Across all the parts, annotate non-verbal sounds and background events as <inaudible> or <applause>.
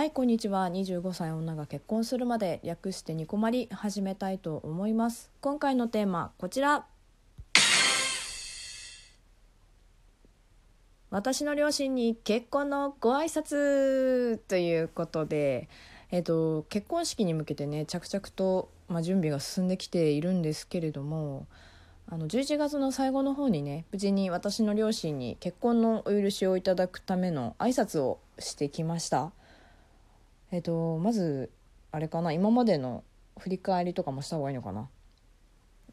はいこんにちは。25歳女が結婚するまで略してニコマリ始めたいと思います。今回のテーマこちら。私の両親に結婚のご挨拶。ということでえっと結婚式に向けてね着々と、まあ、準備が進んできているんですけれどもあの11月の最後の方にね無事に私の両親に結婚のお許しをいただくための挨拶をしてきました。えっ、とまずあれかな今までの振り返りとかもした方がいいのかな。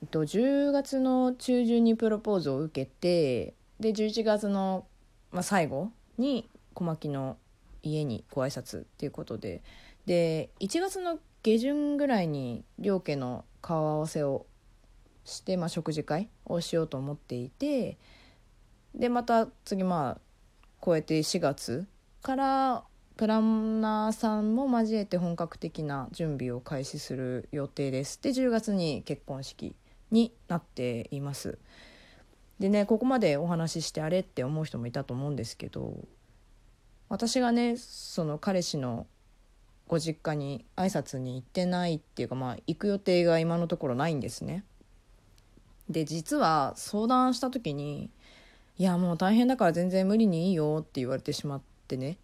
えっと10月の中旬にプロポーズを受けてで11月の、まあ、最後に小牧の家にご挨拶っていうことでで1月の下旬ぐらいに両家の顔合わせをして、まあ、食事会をしようと思っていてでまた次まあ超えて4月からプランナーさんも交えて本格的な準備を開始する予定です。で10月に結婚式になっています。でねここまでお話ししてあれって思う人もいたと思うんですけど私がねその彼氏のご実家に挨拶に行ってないっていうかまあ行く予定が今のところないんですね。で実は相談した時に「いやもう大変だから全然無理にいいよ」って言われてしまってね。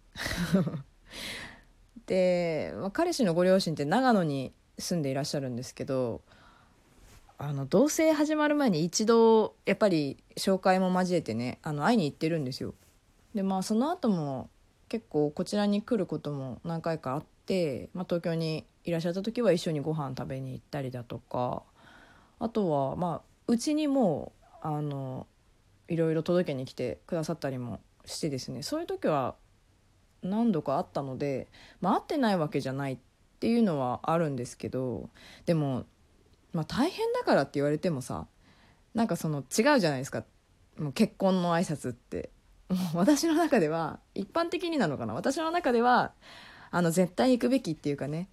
で、まあ、彼氏のご両親って長野に住んでいらっしゃるんですけどあの同棲始まる前に一度やっぱり紹介も交えてねあの会いに行ってるんですよ。でまあその後も結構こちらに来ることも何回かあって、まあ、東京にいらっしゃった時は一緒にご飯食べに行ったりだとかあとはまあうちにもあのいろいろ届けに来てくださったりもしてですね。そういう時は何度かあったので、まあ、会ってないわけじゃないっていうのはあるんですけどでも、まあ、大変だからって言われてもさなんかその違うじゃないですか。もう結婚の挨拶って。も <laughs> う私の中では一般的になのかな。私の中ではあの絶対行くべきっていうかね。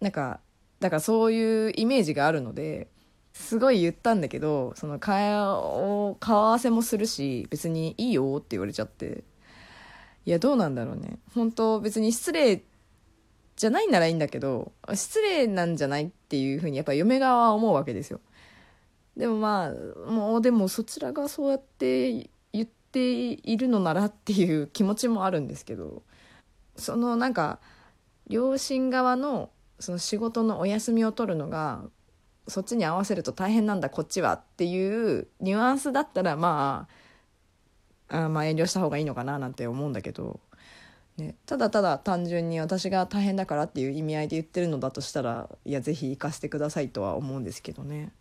なんかだからそういうイメージがあるのですごい言ったんだけどその顔顔合わせもするし別にいいよって言われちゃって。いやどうなんだろうね。本当別に失礼じゃないならいいんだけど失礼なんじゃないっていうふうにやっぱ嫁側は思うわけですよ。でもまあもうでもそちらがそうやって言っているのならっていう気持ちもあるんですけどそのなんか両親側のその仕事のお休みを取るのがそっちに合わせると大変なんだこっちはっていうニュアンスだったらまああまあ遠慮した方がいいのかななんて思うんだけど、ね、ただただ単純に私が大変だからっていう意味合いで言ってるのだとしたらいや是非行かせてくださいとは思うんですけどね。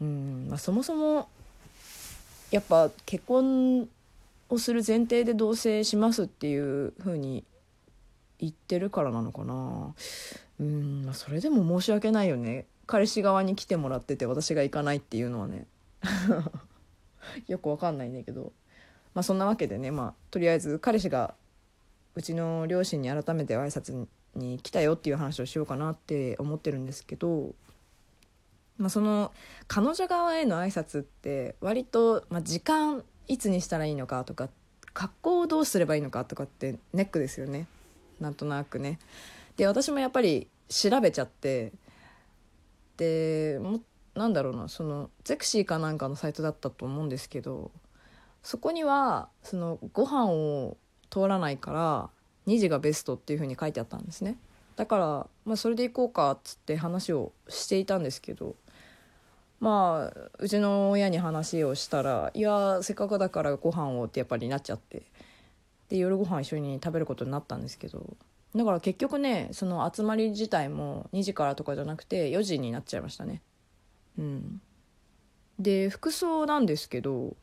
うんまあ、そもそもやっぱ結婚をする前提で同棲しますっていうふうに言ってるからなのかな。うん、まあ、それでも申し訳ないよね。彼氏側に来てもらってて私が行かないっていうのはね。<laughs> よくわかんないんだけど。まあそんなわけでねまあとりあえず彼氏がうちの両親に改めて挨拶に来たよっていう話をしようかなって思ってるんですけど、まあ、その彼女側への挨拶って割と、まあ、時間いつにしたらいいのかとか格好をどうすればいいのかとかってネックですよねなんとなくね。で私もやっぱり調べちゃってでもなんだろうなそのゼクシーかなんかのサイトだったと思うんですけどそこにはそのご飯を通らないから2時がベストっていう風に書いてあったんですね。だから、まあ、それで行こうかっつって話をしていたんですけどまあうちの親に話をしたら「いやせっかくだからご飯を」ってやっぱりなっちゃってで夜ご飯一緒に食べることになったんですけどだから結局ねその集まり自体も2時からとかじゃなくて4時になっちゃいましたね。うん。で服装なんですけど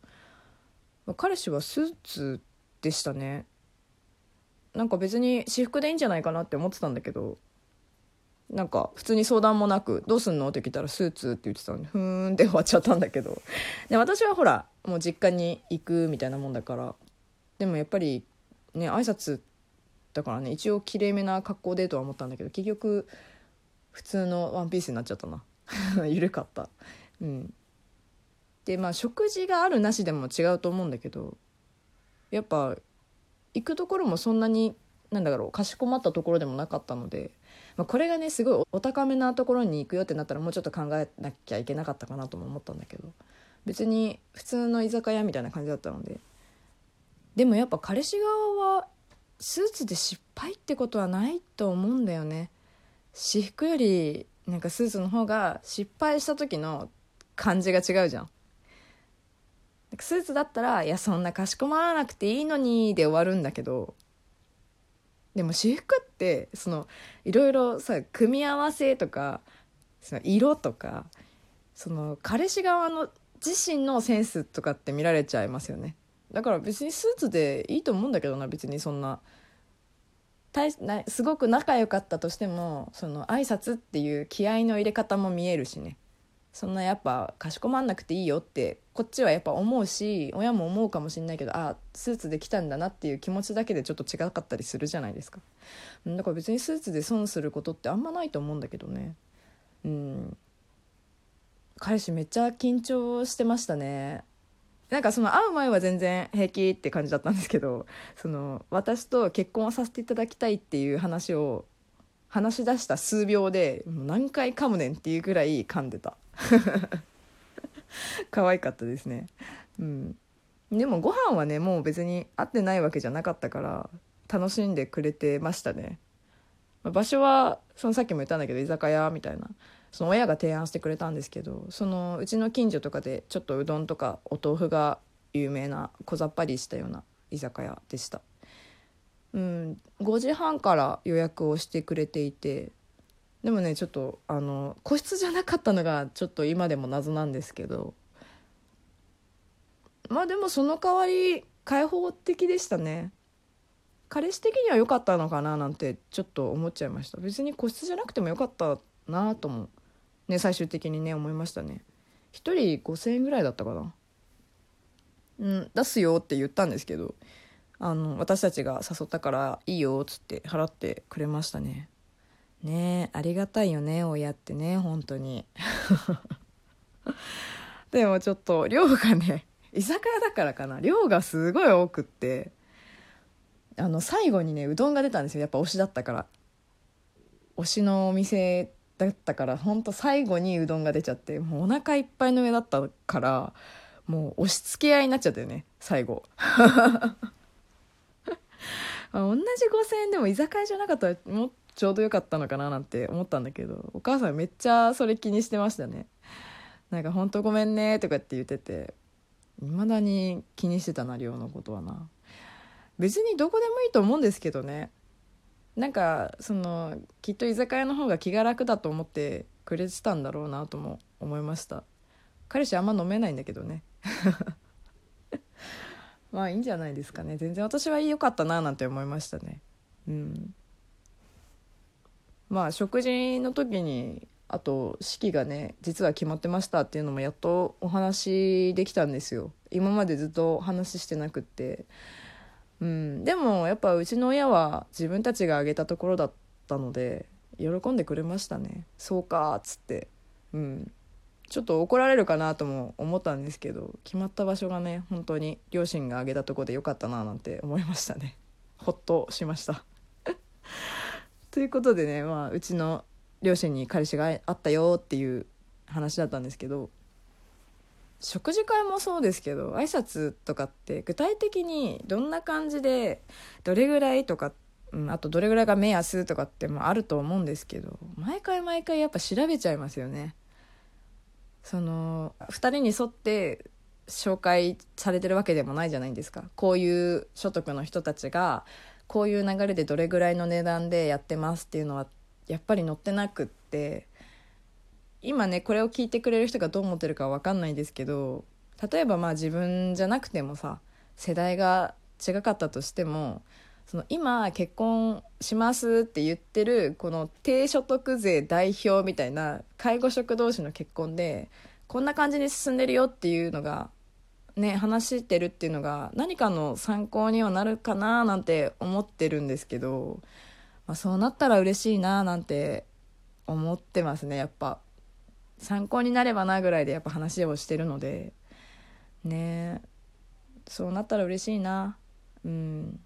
彼氏はスーツでしたね。なんか別に私服でいいんじゃないかなって思ってたんだけどなんか普通に相談もなく「どうすんの?」って聞いたら「スーツ」って言ってたのにふーんって終わっちゃったんだけど。で私はほらもう実家に行くみたいなもんだからでもやっぱりね挨拶だからね一応きれいめな格好でとは思ったんだけど結局普通のワンピースになっちゃったな。<laughs> 緩かった。うん。でまあ食事があるなしでも違うと思うんだけどやっぱ行くところもそんなになんだろうかしこまったところでもなかったので、まあ、これがねすごいお高めなところに行くよってなったらもうちょっと考えなきゃいけなかったかなとも思ったんだけど別に普通の居酒屋みたいな感じだったのででもやっぱ彼氏側はスーツで失敗ってことはないと思うんだよね。私服よりなんかスーツの方が失敗した時の感じが違うじゃん。スーツだったら「いやそんなかしこまらなくていいのに」で終わるんだけどでも私服ってそのいろいろさ組み合わせとかその色とかその彼氏側の自身のセンスとかって見られちゃいますよね。だから別にスーツでいいと思うんだけどな別にそんな大なすごく仲良かったとしてもその挨拶っていう気合の入れ方も見えるしね。そんなやっぱかしこまんなくていいよってこっちはやっぱ思うし親も思うかもしれないけどあスーツで来たんだなっていう気持ちだけでちょっと違かったりするじゃないですか。だから別にスーツで損することってあんまないと思うんだけどね。うん。彼氏めっちゃ緊張してましたね。なんかその会う前は全然平気って感じだったんですけどその私と結婚をさせていただきたいっていう話を話し出した数秒で何回噛むねんっていうぐらい噛んでた。<laughs> 可愛かったですね。うん。でもご飯はねもう別に会ってないわけじゃなかったから楽しんでくれてましたね。場所はそのさっきも言ったんだけど居酒屋みたいな。その親が提案してくれたんですけどそのうちの近所とかでちょっとうどんとかお豆腐が有名な小ざっぱりしたような居酒屋でした。うん5時半から予約をしてくれていてでもねちょっとあの個室じゃなかったのがちょっと今でも謎なんですけどまあでもその代わり開放的でしたね。彼氏的には良かったのかななんてちょっと思っちゃいました。別に個室じゃなくてもよかったなともね最終的にね思いましたね。1人5,000円ぐらいだったかな。うん出すよって言ったんですけどあの私たちが誘ったからいいよっつって払ってくれましたね。ねありがたいよね親ってね本当に。<laughs> でもちょっと量がね居酒屋だからかな。量がすごい多くってあの最後にねうどんが出たんですよ。やっぱ推しだったから。推しのお店だったからほんと最後にうどんが出ちゃってもうお腹いっぱいの上だったからもう押し付け合いになっちゃったよね最後。<laughs> 同じ5,000円でも居酒屋じゃなかったらもちょうどよかったのかななんて思ったんだけどお母さんめっちゃそれ気にしてましたね。なんか「ほんとごめんね」とかって言ってていまだに気にしてたな量のことはな。別にどこでもいいと思うんですけどね。なんかそのきっと居酒屋の方が気が楽だと思ってくれてたんだろうなとも思いました。彼氏あんま飲めないんだけどね。まあいいんじゃないですかね。全然私は良かったななんて思いましたね。うん。まあ食事の時にあと式がね実は決まってましたっていうのもやっとお話できたんですよ。今までずっとお話してなくって。うん、でもやっぱうちの親は自分たちが挙げたところだったので喜んでくれましたね。そうかっつって。うん。ちょっと怒られるかなとも思ったんですけど決まった場所がね本当に両親が挙げたとこでよかったななんて思いましたね <laughs> ほっとしました <laughs> ということでね、まあ、うちの両親に彼氏があったよっていう話だったんですけど食事会もそうですけど挨拶とかって具体的にどんな感じでどれぐらいとか、うん、あとどれぐらいが目安とかってもあると思うんですけど毎回毎回やっぱ調べちゃいますよね。その2人に沿って紹介されてるわけでもないじゃないですか。こういう所得の人たちがこういう流れでどれぐらいの値段でやってますっていうのはやっぱり載ってなくって今ねこれを聞いてくれる人がどう思ってるか分かんないですけど例えばまあ自分じゃなくてもさ世代が違かったとしてもその今結婚しますって言ってるこの低所得税代表みたいな介護職同士の結婚でこんな感じに進んでるよっていうのがね話してるっていうのが何かの参考にはなるかななんて思ってるんですけど、まあ、そうなったら嬉しいななんて思ってますね。やっぱ参考になればなぐらいでやっぱ話をしてるので。ね。そうなったら嬉しいな。うん。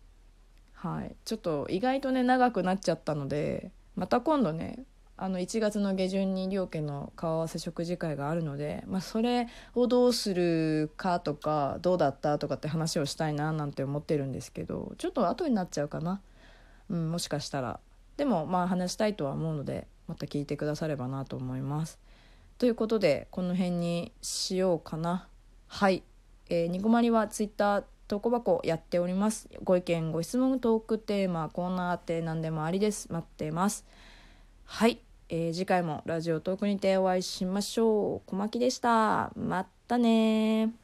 はい、ちょっと意外とね長くなっちゃったのでまた今度ねあの1月の下旬に両家の顔合わせ食事会があるので、まあ、それをどうするかとかどうだったとかって話をしたいななんて思ってるんですけどちょっと後になっちゃうかな、うん、もしかしたら。でもまあ話したいとは思うのでまた聞いてくださればなと思います。ということでこの辺にしようかな。はい、えー、ニコマリはツイッター投稿箱やっております。ご意見ご質問トークテーマコーナーって何でもありです。待ってます。はい。えー、次回もラジオトークにてお会いしましょう。小牧でした。またね